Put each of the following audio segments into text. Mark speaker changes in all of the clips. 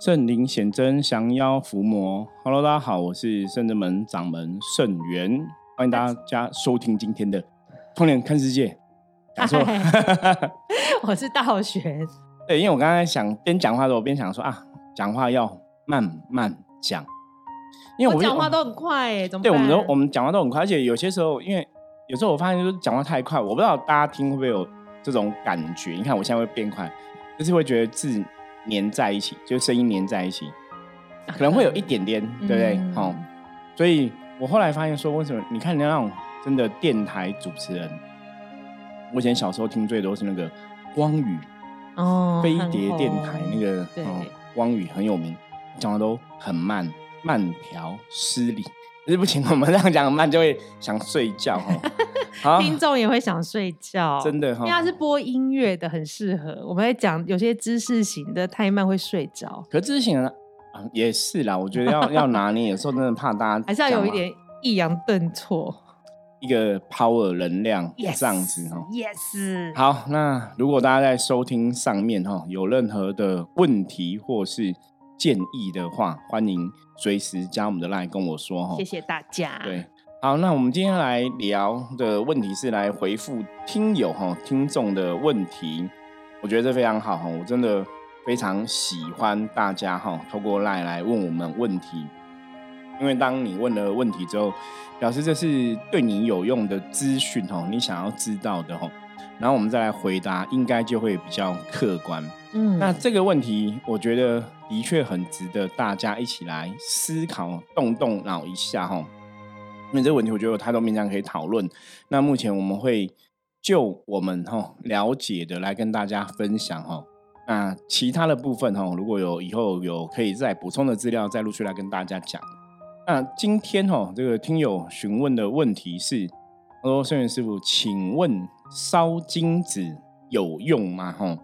Speaker 1: 圣灵显真，降妖伏魔。Hello，大家好，我是圣真门掌门圣元，欢迎大家收听今天的《通联看世界》。讲错，
Speaker 2: 我是道玄。
Speaker 1: 对，因为我刚才想边讲话的时候边想说啊，讲话要慢慢讲，
Speaker 2: 因为我讲话都很快哎，怎么？
Speaker 1: 对，我们都我们讲话都很快，而且有些时候，因为有时候我发现就是讲话太快，我不知道大家听会不会有这种感觉。你看我现在会变快，就是会觉得字。粘在一起，就声音粘在一起，可能会有一点点，对不对？好，所以我后来发现说，为什么你看人家那种真的电台主持人，我以前小时候听最多是那个光宇哦，飞碟电台那个哦，光宇很有名，讲的都很慢，慢条斯理。对不起，我们这样讲慢就会想睡觉
Speaker 2: 哈。听众也会想睡觉，
Speaker 1: 真的哈。
Speaker 2: 因为是播音乐的，很适合。我们在讲有些知识型的太慢会睡着，
Speaker 1: 可知识型的啊也是啦。我觉得要 要拿捏，有时候真的怕大家
Speaker 2: 还是要有一点抑扬顿挫，
Speaker 1: 一个 power 能量这样子哈。
Speaker 2: Yes。
Speaker 1: 好，那如果大家在收听上面哈有任何的问题或是建议的话，欢迎。随时加我们的 line 跟我说哈，
Speaker 2: 谢谢大家。
Speaker 1: 对，好，那我们今天来聊的问题是来回复听友哈听众的问题，我觉得这非常好哈，我真的非常喜欢大家哈透过 line 来问我们问题，因为当你问了问题之后，表示这是对你有用的资讯哈，你想要知道的哈，然后我们再来回答，应该就会比较客观。嗯，那这个问题，我觉得。的确很值得大家一起来思考、动动脑一下哈。因为这个问题，我觉得有太多面向可以讨论。那目前我们会就我们哈了解的来跟大家分享哈。那其他的部分哈，如果有以后有可以再补充的资料，再陆续来跟大家讲。那今天哈，这个听友询问的问题是：他说，圣元师傅，请问烧金子有用吗？哈？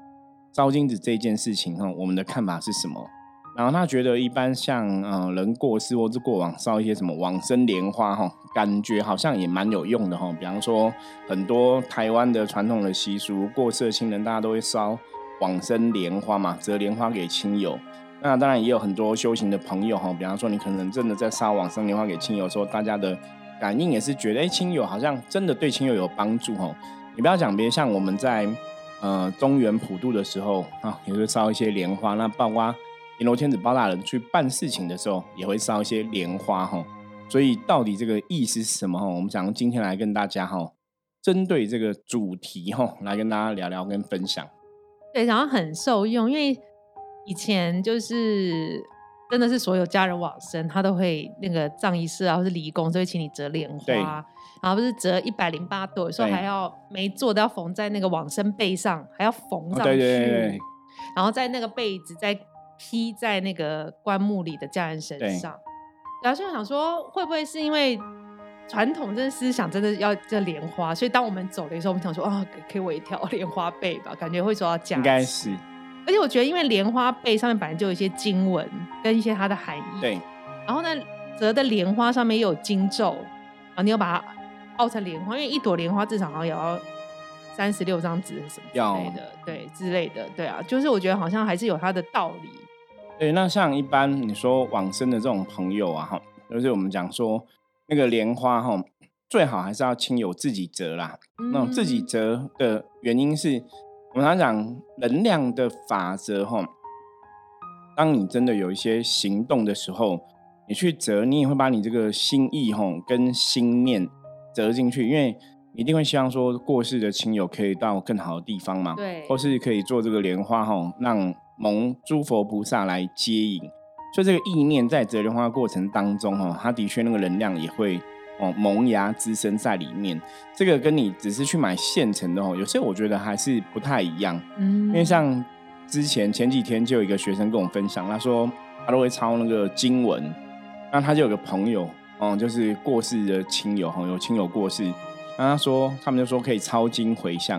Speaker 1: 烧金子这件事情哈，我们的看法是什么？然后他觉得一般像呃人过世或是过往烧一些什么往生莲花哈，感觉好像也蛮有用的哈。比方说很多台湾的传统的习俗，过世的亲人大家都会烧往生莲花嘛，折莲花给亲友。那当然也有很多修行的朋友哈，比方说你可能真的在烧往生莲花给亲友的时候，大家的感应也是觉得哎亲友好像真的对亲友有帮助哈。你不要讲别像我们在。呃，中原普渡的时候啊，也会烧一些莲花。那包括阎罗天子包大人去办事情的时候，也会烧一些莲花哈。所以到底这个意思是什么哈？我们想今天来跟大家哈，针对这个主题哈，来跟大家聊聊跟分享。
Speaker 2: 对，然后很受用，因为以前就是真的是所有家人往生，他都会那个葬仪社啊，或是礼工，都会请你折莲花。然后不是折一百零八朵，有时候还要没做都要缝在那个往生背上，还要缝上去，然后在那个被子再披在那个棺木里的家人身上。然后就想说，会不会是因为传统这思想真的要这莲花，所以当我们走的时候，我们想说啊，给我一条莲花被吧，感觉会受到加
Speaker 1: 应该是。
Speaker 2: 而且我觉得，因为莲花被上面本来就有一些经文跟一些它的含义，
Speaker 1: 对。
Speaker 2: 然后呢，折的莲花上面也有经咒啊，你要把它。凹成莲花，因为一朵莲花至少好像也要三十六张纸什么之类的，对之类的，对啊，就是我觉得好像还是有它的道理。
Speaker 1: 对，那像一般你说往生的这种朋友啊，哈，就是我们讲说那个莲花哈，最好还是要亲友自己折啦。那种自己折的原因是，我们常讲能量的法则哈，当你真的有一些行动的时候，你去折，你也会把你这个心意哈跟心念。折进去，因为一定会希望说过世的亲友可以到更好的地方嘛，
Speaker 2: 对，
Speaker 1: 或是可以做这个莲花哈，让蒙诸佛菩萨来接引。所以这个意念在折莲花过程当中哈，它的确那个能量也会哦萌芽滋生在里面。这个跟你只是去买现成的哦，有些我觉得还是不太一样。嗯，因为像之前前几天就有一个学生跟我分享，他说他都会抄那个经文，那他就有个朋友。哦，就是过世的亲友哈，有亲友过世，然后他说，他们就说可以抄经回向，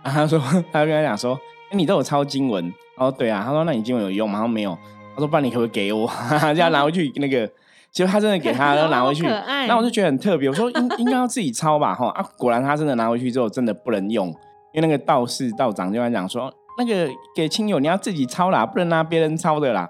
Speaker 1: 然后他说，他就跟他讲说，哎，你都有抄经文，哦，对啊，他说，那你经文有用吗？他说没有，他说，不然你可不可以给我，这样拿回去那个，结果他真的给他，然后拿回去，那我就觉得很特别，我说应应该要自己抄吧，哈啊，果然他真的拿回去之后真的不能用，因为那个道士道长就跟他讲说，那个给亲友，你要自己抄啦，不能拿别人抄的啦。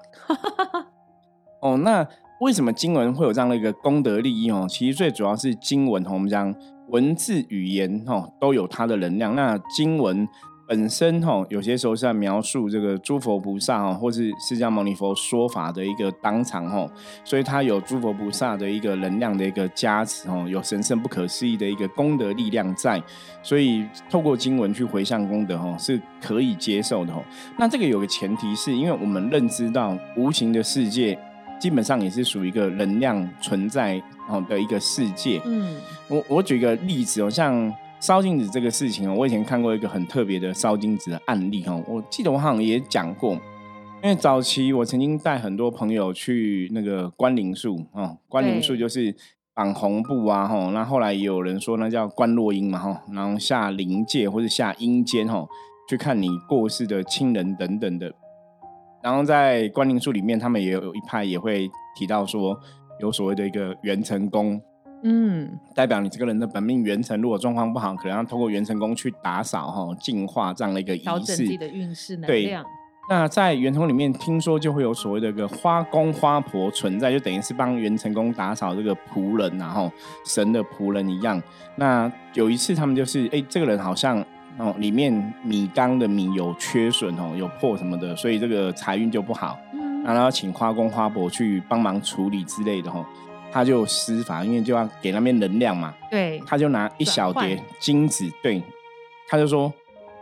Speaker 1: 哦，那为什么经文会有这样的一个功德利益哦？其实最主要是经文，我们讲文字语言哦，都有它的能量。那经文。本身哈，有些时候是在描述这个诸佛菩萨哈，或是释迦牟尼佛说法的一个当场哈，所以它有诸佛菩萨的一个能量的一个加持哦，有神圣不可思议的一个功德力量在，所以透过经文去回向功德哈，是可以接受的哈。那这个有个前提是因为我们认知到无形的世界基本上也是属于一个能量存在哦的一个世界。嗯，我我举个例子哦，像。烧金子这个事情哦，我以前看过一个很特别的烧金子的案例哈。我记得我好像也讲过，因为早期我曾经带很多朋友去那个关灵树哦，关灵树就是绑红布啊哈。那后来也有人说那叫关落阴嘛哈，然后下灵界或者下阴间哈，去看你过世的亲人等等的。然后在关灵树里面，他们也有一派也会提到说，有所谓的一个元成功。嗯，代表你这个人的本命元辰，如果状况不好，可能要通过元辰宫去打扫哈、净化这样的一个仪式，调
Speaker 2: 整自己的运势能量。
Speaker 1: 那在元辰宫里面，听说就会有所谓的一个花公花婆存在，就等于是帮元辰宫打扫这个仆人，然后神的仆人一样。那有一次他们就是，哎，这个人好像哦，里面米缸的米有缺损哦，有破什么的，所以这个财运就不好。嗯，然后请花公花婆去帮忙处理之类的哈。他就施法，因为就要给那边能量嘛。
Speaker 2: 对，
Speaker 1: 他就拿一小碟金子，对，他就说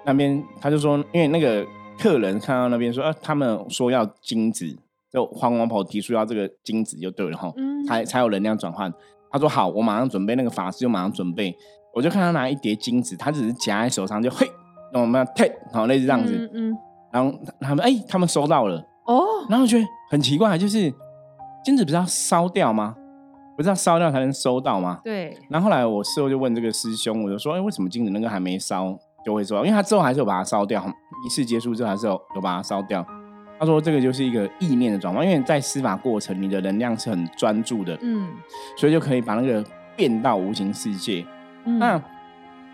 Speaker 1: 那边，他就说，因为那个客人看到那边说，呃，他们说要金子，就黄王婆提出要这个金子就对了哈，才才有能量转换。他说好，我马上准备，那个法师就马上准备。我就看他拿一叠金子，他只是夹在手上，就嘿，那我们要 take，好类似这样子，嗯，然后他们哎，他们收到了哦，然后觉得很奇怪，就是金子不是要烧掉吗？不是要烧掉才能收到吗？
Speaker 2: 对。
Speaker 1: 然后后来我事后就问这个师兄，我就说：“哎，为什么金子那个还没烧就会收到？因为他之后还是有把它烧掉，仪式结束之后还是有有把它烧掉。”他说：“这个就是一个意念的转换，因为在司法过程，你的能量是很专注的，嗯，所以就可以把那个变到无形世界。那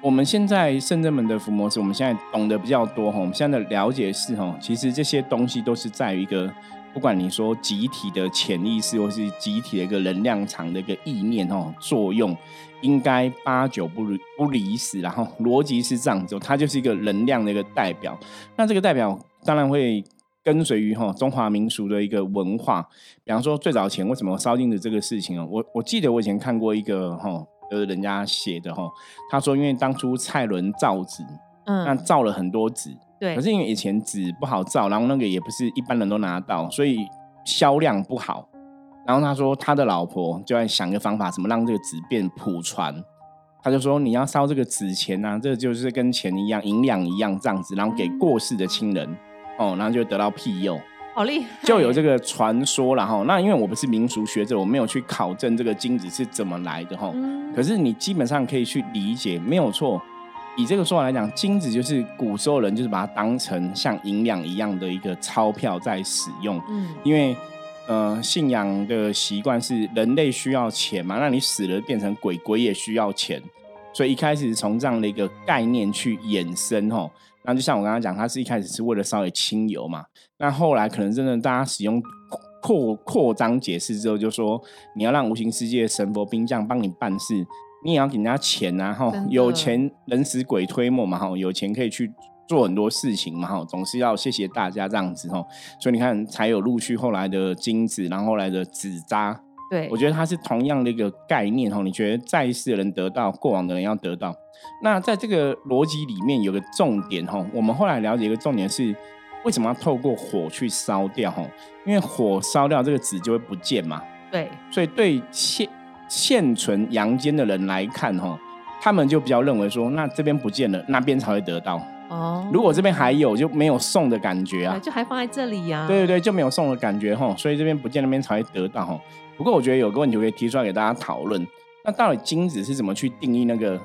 Speaker 1: 我们现在圣正门的伏魔师，我们现在懂得比较多哈，我们现在的了解是哈，其实这些东西都是在于一个。”不管你说集体的潜意识，或是集体的一个能量场的一个意念哦，作用应该八九不离不离十，然后逻辑是这样子，它就是一个能量的一个代表。那这个代表当然会跟随于哈中华民俗的一个文化，比方说最早前为什么烧金的这个事情哦，我我记得我以前看过一个哈，就是人家写的哈，他说因为当初蔡伦造纸，嗯，那造了很多纸。
Speaker 2: 对，
Speaker 1: 可是因为以前纸不好造，然后那个也不是一般人都拿到，所以销量不好。然后他说他的老婆就在想一个方法，怎么让这个纸变普传。他就说你要烧这个纸钱啊，这就是跟钱一样，银两一样这样子，然后给过世的亲人哦，然后就得到庇佑。
Speaker 2: 好厉害！
Speaker 1: 就有这个传说了哈。那因为我不是民俗学者，我没有去考证这个金子是怎么来的哈。可是你基本上可以去理解，没有错。以这个说法来讲，金子就是古时候人就是把它当成像银两一样的一个钞票在使用。嗯，因为呃信仰的习惯是人类需要钱嘛，那你死了变成鬼，鬼也需要钱，所以一开始从这样的一个概念去衍生吼。那就像我刚刚讲，它是一开始是为了稍微清油嘛，那后来可能真的大家使用扩扩张解释之后，就说你要让无形世界神佛兵将帮你办事。你也要给人家钱呐，哈，有钱人使鬼推磨嘛，哈，有钱可以去做很多事情嘛，哈，总是要谢谢大家这样子，哈，所以你看才有陆续后来的金子，然后后来的纸扎，
Speaker 2: 对，
Speaker 1: 我觉得它是同样的一个概念，哈，你觉得在世的人得到，过往的人要得到，那在这个逻辑里面有个重点，哈，我们后来了解一个重点是，为什么要透过火去烧掉，哈，因为火烧掉这个纸就会不见嘛，
Speaker 2: 对，
Speaker 1: 所以对现现存阳间的人来看，哈，他们就比较认为说，那这边不见了，那边才会得到。哦，如果这边还有，就没有送的感觉啊，
Speaker 2: 就还放在这里呀。
Speaker 1: 对对对，就没有送的感觉哈，所以这边不见，那边才会得到哈。不过我觉得有个问题可以提出来给大家讨论，那到底金子是怎么去定义那个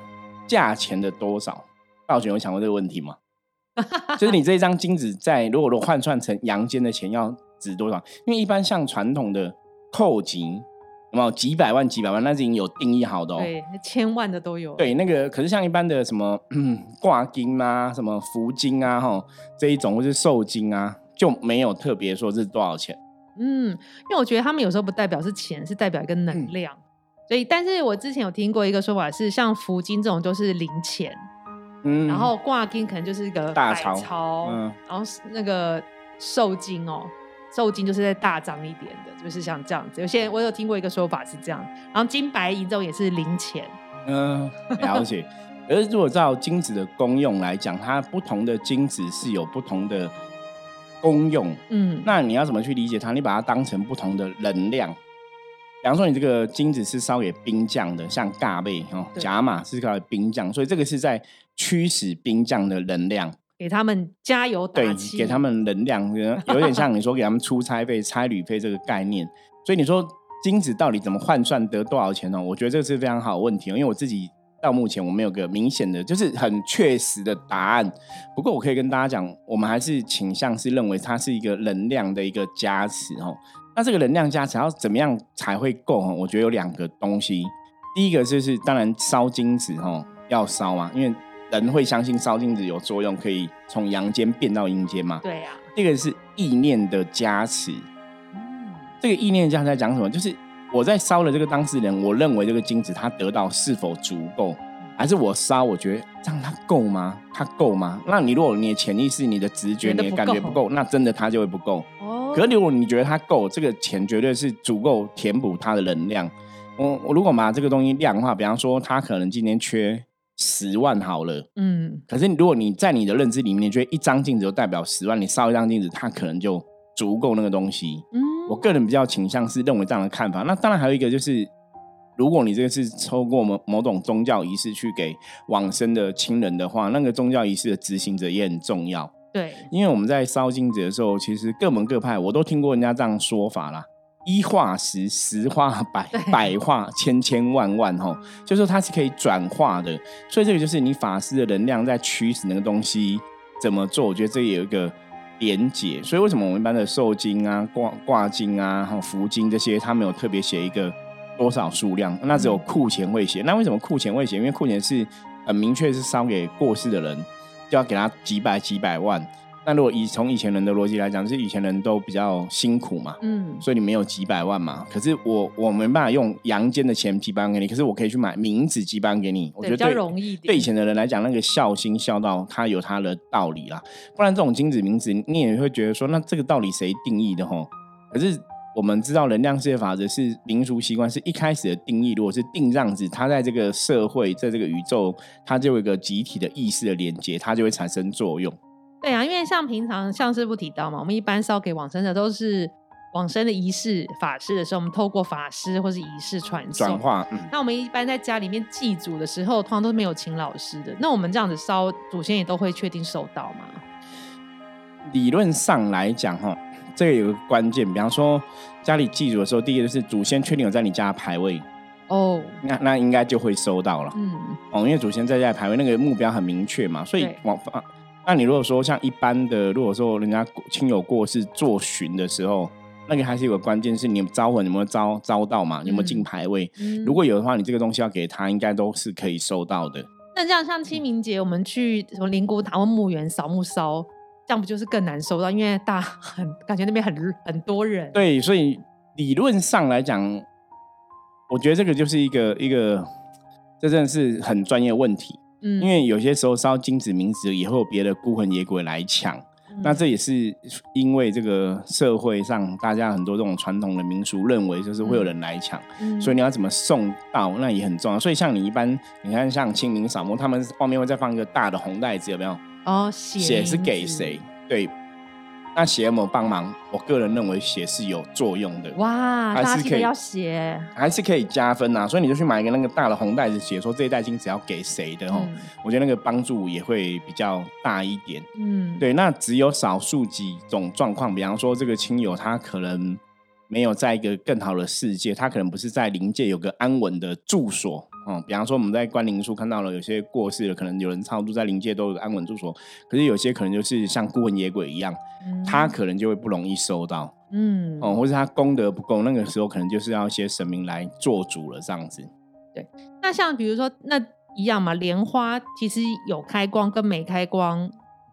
Speaker 1: 价钱的多少？道玄有想过这个问题吗？就是你这一张金子在如果都换算成阳间的钱要值多少？因为一般像传统的扣金。有没有几百万、几百万？那是已经有定义好的哦。
Speaker 2: 对，千万的都有。
Speaker 1: 对，那个可是像一般的什么挂金啊、什么福金啊、哈这一种，或是寿金啊，就没有特别说是多少钱。
Speaker 2: 嗯，因为我觉得他们有时候不代表是钱，是代表一个能量。所以，但是我之前有听过一个说法是，像福金这种都是零钱，嗯，然后挂金可能就是一个
Speaker 1: 大钞，
Speaker 2: 嗯，然后那个寿金哦。寿金就是在大张一点的，就是像这样子。有些人我有听过一个说法是这样，然后金白银这种也是零钱。
Speaker 1: 嗯，了解。而如果照金子的功用来讲，它不同的金子是有不同的功用。嗯，那你要怎么去理解它？你把它当成不同的能量。比方说，你这个金子是烧给兵将的，像尬贝哦，甲马是烧给兵将，所以这个是在驱使兵将的能量。
Speaker 2: 给他们加油打气，
Speaker 1: 给他们能量，有点像你说给他们出差费、差旅费这个概念。所以你说金子到底怎么换算得多少钱呢？我觉得这是非常好的问题，因为我自己到目前我没有个明显的就是很确实的答案。不过我可以跟大家讲，我们还是倾向是认为它是一个能量的一个加持哦。那这个能量加持要怎么样才会够？我觉得有两个东西，第一个就是当然烧金子哦，要烧啊，因为。人会相信烧金子有作用，可以从阳间变到阴间吗？
Speaker 2: 对呀，
Speaker 1: 这个是意念的加持。嗯，这个意念加持在讲什么？就是我在烧了这个当事人，我认为这个金子他得到是否足够，还是我烧我觉得这样他够吗？他够吗？那你如果你的潜意识、你的直觉、你的感觉不够，那真的他就会不够。哦。可是如果你觉得他够，这个钱绝对是足够填补他的能量。我我如果把这个东西量化，比方说他可能今天缺。十万好了，嗯，可是如果你在你的认知里面，你觉得一张镜子就代表十万，你烧一张镜子，它可能就足够那个东西。嗯，我个人比较倾向是认为这样的看法。那当然还有一个就是，如果你这个是透过某某种宗教仪式去给往生的亲人的话，那个宗教仪式的执行者也很重要。
Speaker 2: 对，
Speaker 1: 因为我们在烧金子的时候，其实各门各派我都听过人家这样说法啦。一化十，十化百，百化千千万万，吼，就说它是可以转化的，所以这个就是你法师的能量在驱使那个东西怎么做，我觉得这也有一个连结。所以为什么我们一般的受经啊、挂挂经啊、哈福经这些，它没有特别写一个多少数量，那只有库钱会写。那为什么库钱会写？因为库钱是很明确是烧给过世的人，就要给他几百几百万。那如果以从以前人的逻辑来讲，是以前人都比较辛苦嘛，嗯，所以你没有几百万嘛。可是我我没办法用阳间的钱几百万给你，可是我可以去买名字几百万给你。我觉得
Speaker 2: 比较容易。
Speaker 1: 对以前的人来讲，那个孝心孝道，它有它的道理啦。不然这种金子名字，你也会觉得说，那这个道理谁定义的吼？可是我们知道，能量世界法则是民俗习惯，是一开始的定义。如果是定这样子，它在这个社会，在这个宇宙，它就有一个集体的意识的连接，它就会产生作用。
Speaker 2: 对啊，因为像平常像师傅提到嘛，我们一般烧给往生的都是往生的仪式法事的时候，我们透过法师或是仪式传送
Speaker 1: 转化。
Speaker 2: 那我们一般在家里面祭祖的时候，通常都是没有请老师的。那我们这样子烧祖先也都会确定收到吗？
Speaker 1: 理论上来讲，哈，这个有个关键，比方说家里祭祖的时候，第一个就是祖先确定有在你家排位哦，那那应该就会收到了。嗯，哦，因为祖先在家排位，那个目标很明确嘛，所以往那你如果说像一般的，如果说人家亲友过世做巡的时候，那个还是有个关键是你招魂有没有招招到嘛？有没有进牌位？如果有的话，你这个东西要给他，应该都是可以收到的。
Speaker 2: 那这样像清明节，我们去什么灵谷塔或墓园扫墓烧，这样不就是更难收到？因为大很感觉那边很很多人。
Speaker 1: 对，所以理论上来讲，我觉得这个就是一个一个，这真的是很专业问题。嗯，因为有些时候烧金子冥纸也会有别的孤魂野鬼来抢，那这也是因为这个社会上大家很多这种传统的民俗认为就是会有人来抢，所以你要怎么送到那也很重要。所以像你一般，你看像清明扫墓，他们后面会再放一个大的红袋子，有没有？
Speaker 2: 哦，
Speaker 1: 写是给谁？对。那写有没有帮忙？我个人认为写是有作用的。
Speaker 2: 哇，还是可以要写，
Speaker 1: 还是可以加分呐。所以你就去买一个那个大的红袋子，写说这一袋金子要给谁的哦。我觉得那个帮助也会比较大一点。嗯，对。那只有少数几种状况，比方说这个亲友他可能没有在一个更好的世界，他可能不是在灵界有个安稳的住所，哦，比方说我们在关灵处看到了有些过世了，可能有人超度在灵界都有安稳住所，可是有些可能就是像孤魂野鬼一样，他可能就会不容易收到，嗯，哦，或者他功德不够，那个时候可能就是要一些神明来做主了这样子。
Speaker 2: 对，那像比如说那一样嘛，莲花其实有开光跟没开光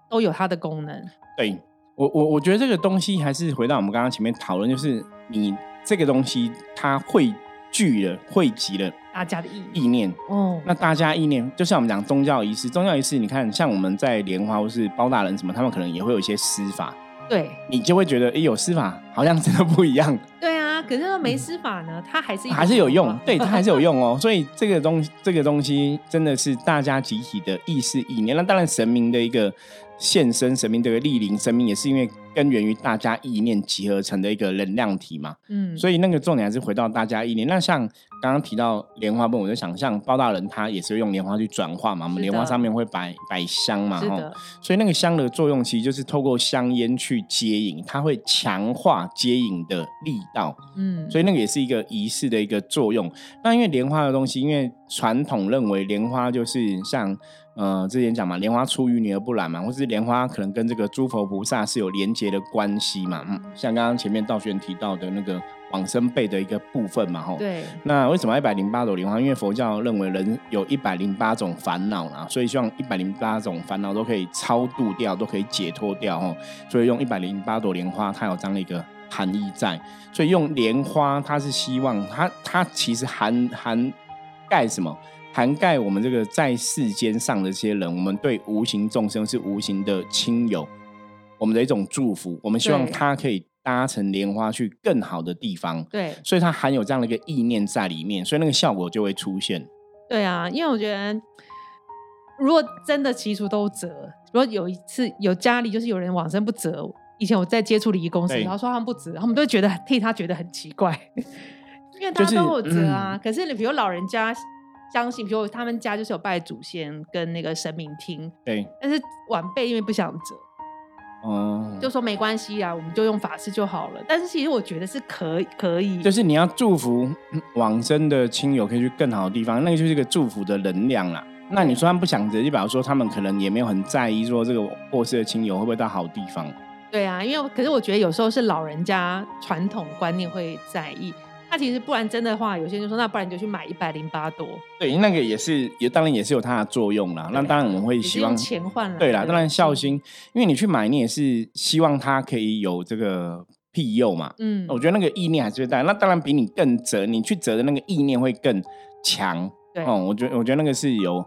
Speaker 2: 都有它的功能。
Speaker 1: 对我我我觉得这个东西还是回到我们刚刚前面讨论，就是你这个东西它汇聚了汇集了。
Speaker 2: 大家的意
Speaker 1: 意念哦，那大家意念就像我们讲宗教仪式，宗教仪式你看像我们在莲花或是包大人什么，他们可能也会有一些施法，
Speaker 2: 对
Speaker 1: 你就会觉得哎有施法好像真的不一样。
Speaker 2: 对啊，可是没施法呢，它还是
Speaker 1: 还是有用，对它还是有用哦。所以这个东这个东西真的是大家集体的意识意念，那当然神明的一个。现身神明这个莅临神明，也是因为根源于大家意念集合成的一个能量体嘛。嗯，所以那个重点还是回到大家意念。那像刚刚提到莲花泵，我就想像包大人他也是用莲花去转化嘛。我们莲花上面会摆摆香嘛，哈。所以那个香的作用其实就是透过香烟去接引，它会强化接引的力道。嗯，所以那个也是一个仪式的一个作用。那因为莲花的东西，因为传统认为莲花就是像。呃，之前讲嘛，莲花出淤泥而不染嘛，或是莲花可能跟这个诸佛菩萨是有连结的关系嘛。嗯，像刚刚前面道玄提到的那个往生辈的一个部分嘛，吼。
Speaker 2: 对。
Speaker 1: 那为什么一百零八朵莲花？因为佛教认为人有一百零八种烦恼啊，所以希望一百零八种烦恼都可以超度掉，都可以解脱掉，吼。所以用一百零八朵莲花，它有这样的一个含义在。所以用莲花，它是希望它它其实含含盖什么？涵盖我们这个在世间上的这些人，我们对无形众生是无形的亲友，我们的一种祝福。我们希望他可以搭乘莲花去更好的地方。
Speaker 2: 对，
Speaker 1: 所以它含有这样的一个意念在里面，所以那个效果就会出现。
Speaker 2: 对啊，因为我觉得，如果真的其俗都折，如果有一次有家里就是有人往生不折，以前我在接触礼仪公司，然后说他们不折，他们都觉得替他觉得很奇怪，因为大家都有折啊。可是你比如老人家。相信，比如他们家就是有拜祖先跟那个神明厅，
Speaker 1: 对。
Speaker 2: 但是晚辈因为不想折，哦，就说没关系啊，我们就用法师就好了。但是其实我觉得是可以可以，
Speaker 1: 就是你要祝福往生的亲友可以去更好的地方，那个就是一个祝福的能量啦。那你说他们不想折，就表示说他们可能也没有很在意说这个过世的亲友会不会到好地方。
Speaker 2: 对啊，因为可是我觉得有时候是老人家传统观念会在意。那其实不然真的话，有些人就说，那不然你就去买一百零八朵。
Speaker 1: 对，那个也是，也当然也是有它的作用啦。那当然我们会希望
Speaker 2: 钱换了。
Speaker 1: 对啦，当然孝心，因为你去买，你也是希望它可以有这个庇佑嘛。嗯，我觉得那个意念还是大。那当然比你更折，你去折的那个意念会更强。
Speaker 2: 对，哦，
Speaker 1: 我觉得我觉得那个是有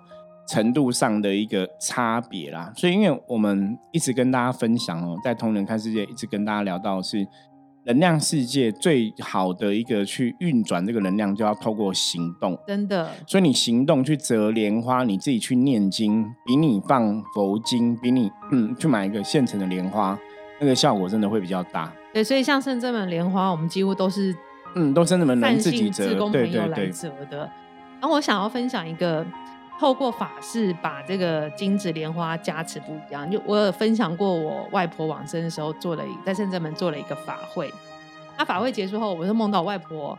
Speaker 1: 程度上的一个差别啦。所以，因为我们一直跟大家分享哦，在同人看世界，一直跟大家聊到是。能量世界最好的一个去运转这个能量，就要透过行动。
Speaker 2: 真的，
Speaker 1: 所以你行动去折莲花，你自己去念经，比你放佛经，比你嗯去买一个现成的莲花，那个效果真的会比较大。
Speaker 2: 对，所以像圣正门莲花，我们几乎都是
Speaker 1: 嗯，都真的能自己折，
Speaker 2: 对对对，折的。然后我想要分享一个。透过法事把这个金子莲花加持不一样，就我有分享过，我外婆往生的时候做了一在圣正门做了一个法会。那法会结束后，我就梦到外婆，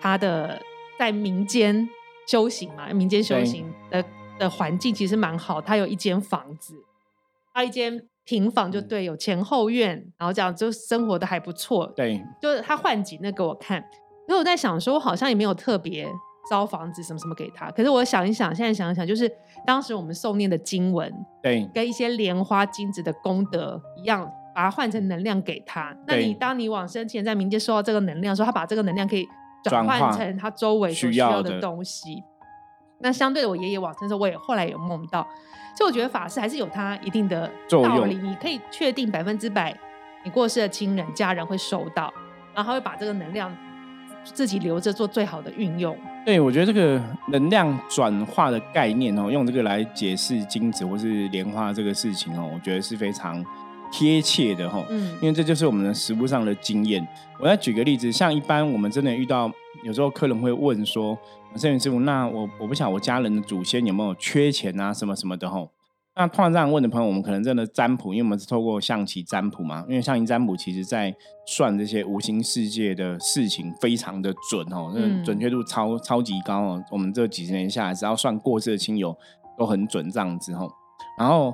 Speaker 2: 她的在民间修行嘛，民间修行的的环境其实蛮好。她有一间房子，她一间平房就对，有前后院，然后这样就生活的还不错。
Speaker 1: 对，
Speaker 2: 就是她换景那给我看，因为我在想说，我好像也没有特别。招房子什么什么给他，可是我想一想，现在想一想，就是当时我们诵念的经文，
Speaker 1: 对，
Speaker 2: 跟一些莲花金子的功德一样，把它换成能量给他。那你当你往生前在冥界收到这个能量的时候，他把这个能量可以转换成他周围所需要的东西。那相对的，我爷爷往生的时候，我也后来有梦到，所以我觉得法师还是有他一定的道理。你可以确定百分之百，你过世的亲人家人会收到，然后会把这个能量自己留着做最好的运用。
Speaker 1: 对，我觉得这个能量转化的概念哦，用这个来解释金子或是莲花这个事情哦，我觉得是非常贴切的哈。嗯，因为这就是我们的实物上的经验。我再举个例子，像一般我们真的遇到，有时候客人会问说：“圣元师傅，那我我不晓得我家人的祖先有没有缺钱啊，什么什么的哈。”那突然这样问的朋友，我们可能真的占卜，因为我们是透过象棋占卜嘛。因为象棋占卜其实在算这些无形世界的事情，非常的准哦，那准确度超超级高哦。我们这几十年下来，只要算过世的亲友都很准这样子哦。然后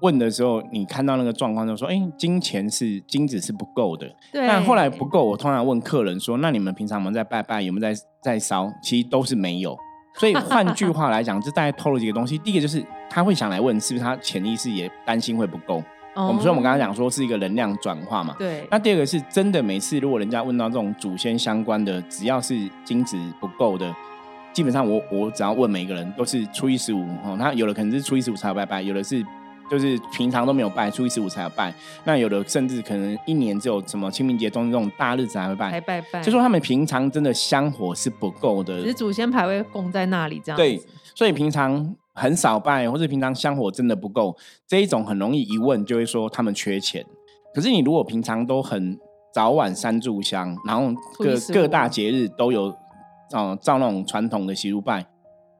Speaker 1: 问的时候，你看到那个状况就说：“哎，金钱是金子是不够的。”
Speaker 2: 那
Speaker 1: 后来不够，我通常问客人说：“那你们平常有没有在拜拜？有没有在在烧？”其实都是没有。所以换句话来讲，就大概透露几个东西。第一个就是他会想来问，是不是他潜意识也担心会不够？我们所以我们刚刚讲说是一个能量转化嘛。
Speaker 2: 对。
Speaker 1: 那第二个是真的，每次如果人家问到这种祖先相关的，只要是精子不够的，基本上我我只要问每一个人都是初一十五哦。他有的可能是初一十五才拜拜，有的是。就是平常都没有拜，初一十五才有拜。那有的甚至可能一年只有什么清明节、中这种大日子才会拜。
Speaker 2: 才拜拜。
Speaker 1: 就说他们平常真的香火是不够的，
Speaker 2: 只是祖先牌位供在那里这样。
Speaker 1: 对，所以平常很少拜，或者平常香火真的不够，这一种很容易一问就会说他们缺钱。可是你如果平常都很早晚三炷香，然后各各大节日都有哦照那种传统的习俗拜。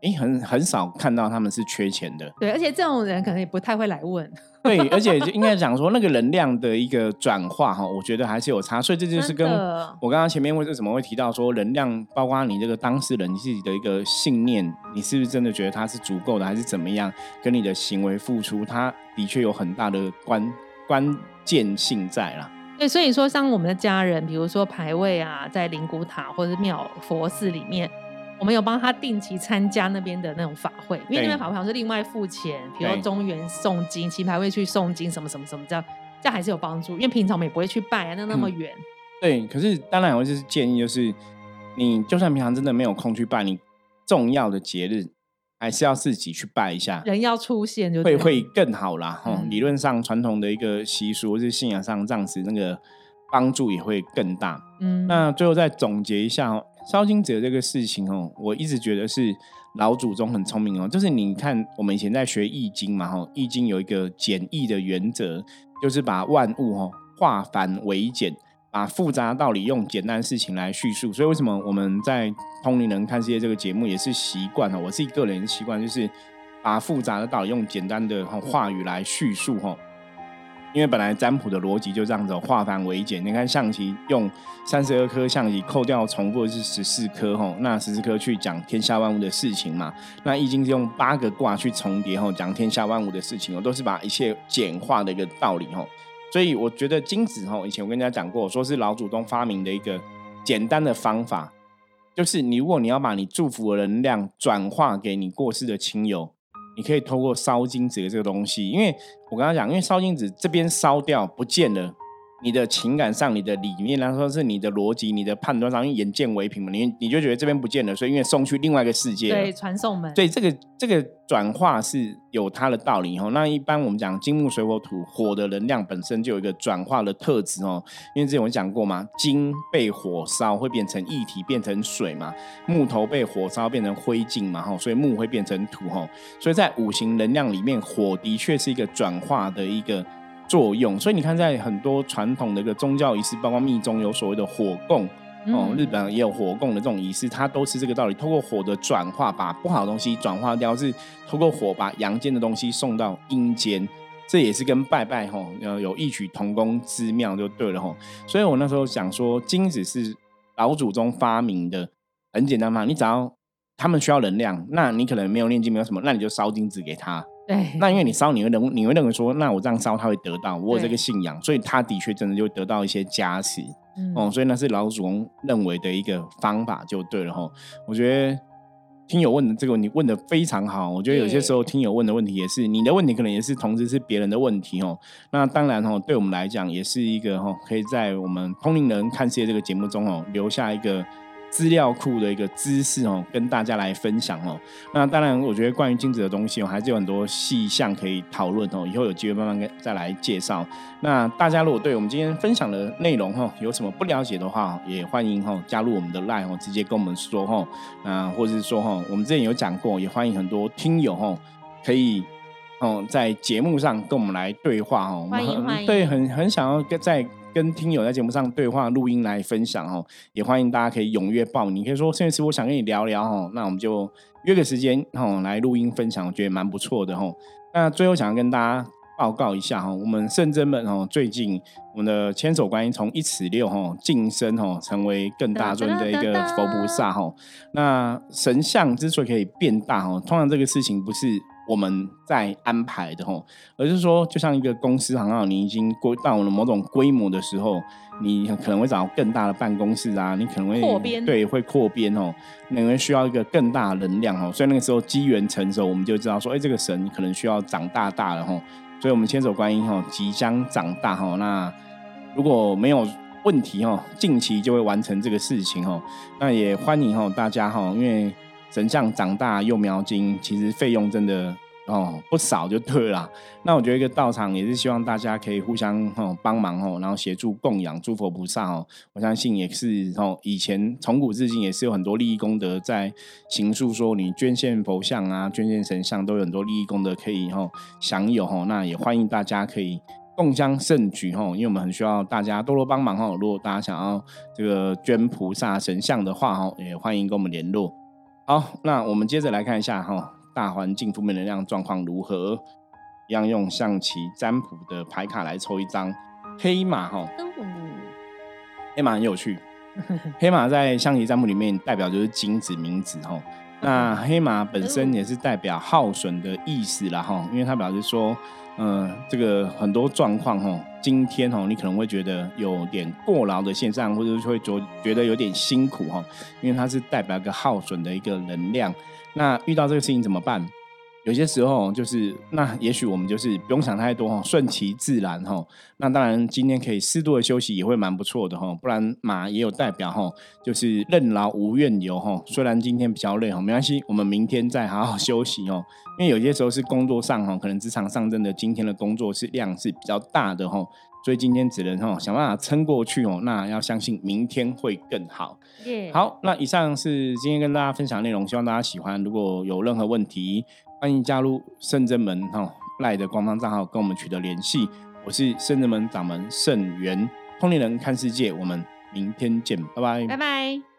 Speaker 1: 哎，很很少看到他们是缺钱的。
Speaker 2: 对，而且这种人可能也不太会来问。
Speaker 1: 对，而且应该讲说那个能量的一个转化哈，我觉得还是有差。所以这就是跟我刚刚前面为什么会提到说能量，包括你这个当事人你自己的一个信念，你是不是真的觉得它是足够的，还是怎么样？跟你的行为付出，它的确有很大的关关键性在啦。
Speaker 2: 对，所以说像我们的家人，比如说排位啊，在灵骨塔或者庙佛寺里面。我们有帮他定期参加那边的那种法会，因为那边法会好像是另外付钱，比如中原诵经、棋牌会去诵经，什么什么什么，这样这样还是有帮助。因为平常我们也不会去拜啊，那那么远。
Speaker 1: 对，可是当然我就是建议，就是你就算平常真的没有空去拜，你重要的节日还是要自己去拜一下，
Speaker 2: 人要出现就
Speaker 1: 会会更好啦。哈，理论上传统的一个习俗或是信仰上这样子，那个帮助也会更大。嗯，那最后再总结一下哦。烧金纸这个事情哦，我一直觉得是老祖宗很聪明哦。就是你看，我们以前在学易经嘛，哈，《易经有一个简易的原则，就是把万物哈化繁为简，把复杂道理用简单事情来叙述。所以为什么我们在通灵人看世界这个节目也是习惯哦，我自己个人习惯就是把复杂的道理用简单的话语来叙述哈。因为本来占卜的逻辑就这样子，化繁为简。你看象棋用三十二颗象棋，扣掉重复的是十四颗吼，那十四颗去讲天下万物的事情嘛。那易经是用八个卦去重叠吼，讲天下万物的事情哦，都是把一切简化的一个道理吼。所以我觉得金子吼，以前我跟大家讲过，说是老祖宗发明的一个简单的方法，就是你如果你要把你祝福的能量转化给你过世的亲友。你可以透过烧金子的这个东西，因为我刚刚讲，因为烧金子这边烧掉不见了。你的情感上，你的理念来说是你的逻辑，你的判断上，因为眼见为凭嘛，你你就觉得这边不见了，所以因为送去另外一个世界，
Speaker 2: 对，传送门，
Speaker 1: 对，这个这个转化是有它的道理哦。那一般我们讲金木水火土，火的能量本身就有一个转化的特质哦。因为之前我讲过嘛，金被火烧会变成液体，变成水嘛；木头被火烧变成灰烬嘛，哈，所以木会变成土哈。所以在五行能量里面，火的确是一个转化的一个。作用，所以你看，在很多传统的一个宗教仪式，包括密宗有所谓的火供哦，日本也有火供的这种仪式，它都是这个道理，透过火的转化，把不好的东西转化掉，是透过火把阳间的东西送到阴间，这也是跟拜拜吼有有异曲同工之妙，就对了吼。所以我那时候想说，金子是老祖宗发明的，很简单嘛，你只要他们需要能量，那你可能没有念经，没有什么，那你就烧金子给他。
Speaker 2: 对，
Speaker 1: 那因为你烧，你会认，你会认为说，那我这样烧，他会得到，我有这个信仰，所以他的确真的就会得到一些加持，哦，所以那是老祖宗认为的一个方法就对了哈。我觉得听友问的这个你问的非常好，我觉得有些时候听友问的问题也是你的问题，可能也是同时是别人的问题哦。那当然哦，对我们来讲也是一个哦，可以在我们通灵人看世界这个节目中哦，留下一个。资料库的一个知识哦，跟大家来分享哦。那当然，我觉得关于精子的东西哦，还是有很多细项可以讨论哦。以后有机会慢慢跟再来介绍。那大家如果对我们今天分享的内容哈，有什么不了解的话，也欢迎哈加入我们的 line 哦，直接跟我们说哈。那或者是说哈，我们之前有讲过，也欢迎很多听友哈，可以哦在节目上跟我们来对话
Speaker 2: 哦。欢迎欢迎。
Speaker 1: 对，很很想要跟在。跟听友在节目上对话录音来分享哦，也欢迎大家可以踊跃报名。你可以说，现在是我想跟你聊聊哦，那我们就约个时间哦来录音分享，我觉得蛮不错的哦。那最后想要跟大家。报告一下哈，我们圣真们哦，最近我们的千手观音从一尺六哈晋升哈，成为更大尊的一个佛菩萨哈。那神像之所以可以变大哈，通常这个事情不是。我们在安排的吼，而是说，就像一个公司，好像你已经规到了某种规模的时候，你可能会找更大的办公室啊，你可能会
Speaker 2: 扩编，
Speaker 1: 对，会扩编哦，你会需要一个更大的能量哦，所以那个时候机缘成熟，我们就知道说，哎，这个神可能需要长大大了吼，所以我们千手观音吼即将长大吼，那如果没有问题吼，近期就会完成这个事情吼，那也欢迎吼大家吼，因为。神像长大又描金，其实费用真的哦不少就对了。那我觉得一个道场也是希望大家可以互相哦帮忙哦，然后协助供养诸佛菩萨哦。我相信也是哦，以前从古至今也是有很多利益功德在行述说，你捐献佛像啊，捐献神像都有很多利益功德可以哦享有哦。那也欢迎大家可以共襄盛举哦，因为我们很需要大家多多帮忙哦。如果大家想要这个捐菩萨神像的话哦，也欢迎跟我们联络。好，那我们接着来看一下哈，大环境负面能量状况如何？一样用象棋占卜的牌卡来抽一张黑马哈。黑马很有趣，黑马在象棋占卜里面代表就是金子名字哈。那黑马本身也是代表耗损的意思啦哈，因为它表示说。嗯，这个很多状况哈，今天哈，你可能会觉得有点过劳的现象，或者是会觉觉得有点辛苦哈，因为它是代表一个耗损的一个能量。那遇到这个事情怎么办？有些时候就是，那也许我们就是不用想太多哈，顺其自然哈。那当然，今天可以适度的休息也会蛮不错的哈。不然马也有代表哈，就是任劳无怨尤哈。虽然今天比较累哈，没关系，我们明天再好好休息哦。因为有些时候是工作上哈，可能职场上真的今天的工作是量是比较大的哈，所以今天只能哈想办法撑过去哦。那要相信明天会更好。好，那以上是今天跟大家分享内容，希望大家喜欢。如果有任何问题，欢迎加入圣真门哈赖的官方账号跟我们取得联系，我是圣真门掌门圣元通灵人看世界，我们明天见，拜拜，
Speaker 2: 拜拜。